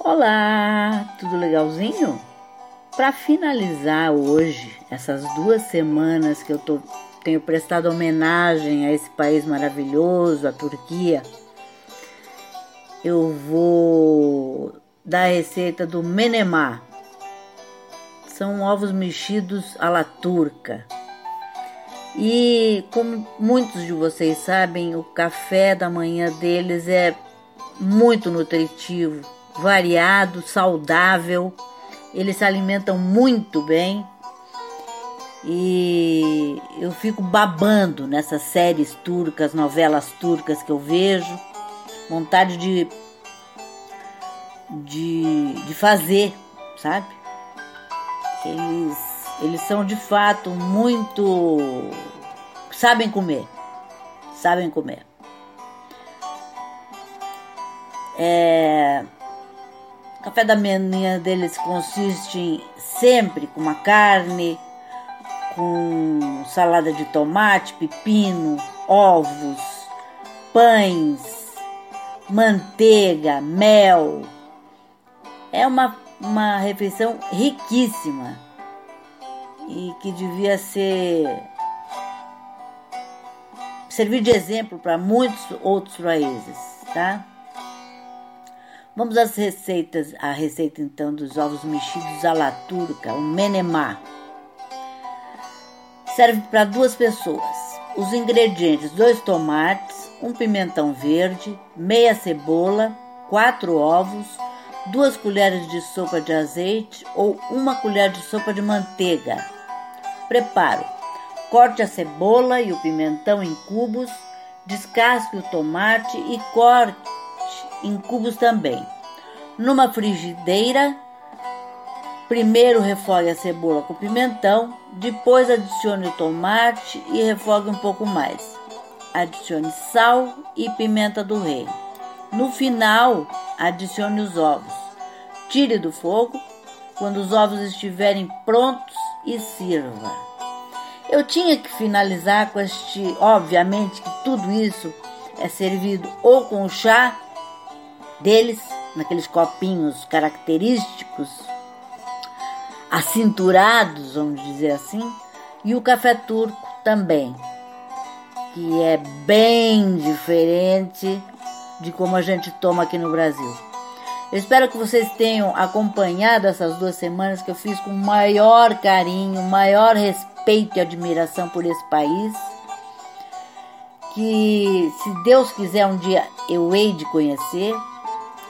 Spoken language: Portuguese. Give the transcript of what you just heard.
Olá, tudo legalzinho? Para finalizar hoje, essas duas semanas que eu tô, tenho prestado homenagem a esse país maravilhoso, a Turquia, eu vou dar a receita do menemá. São ovos mexidos à la turca. E como muitos de vocês sabem, o café da manhã deles é muito nutritivo, variado, saudável. Eles se alimentam muito bem. E eu fico babando nessas séries turcas, novelas turcas que eu vejo. Vontade de, de, de fazer, sabe? Eles eles são de fato muito. sabem comer. Sabem comer. É, café da manhã deles consiste sempre com uma carne, com salada de tomate, pepino, ovos, pães, manteiga, mel. É uma, uma refeição riquíssima e que devia ser servir de exemplo para muitos outros países, tá? Vamos às receitas, a receita então dos ovos mexidos à la turca, o menemá. Serve para duas pessoas. Os ingredientes: dois tomates, um pimentão verde, meia cebola, quatro ovos, duas colheres de sopa de azeite ou uma colher de sopa de manteiga Preparo: corte a cebola e o pimentão em cubos, descasque o tomate e corte em cubos também. Numa frigideira, primeiro refogue a cebola com pimentão, depois adicione o tomate e refogue um pouco mais. Adicione sal e pimenta do reino. No final, adicione os ovos. Tire do fogo. Quando os ovos estiverem prontos, e sirva. Eu tinha que finalizar com este, obviamente que tudo isso é servido ou com chá deles, naqueles copinhos característicos, acinturados, vamos dizer assim, e o café turco também, que é bem diferente de como a gente toma aqui no Brasil. Eu espero que vocês tenham acompanhado essas duas semanas que eu fiz com maior carinho, maior respeito e admiração por esse país. Que se Deus quiser um dia eu hei de conhecer.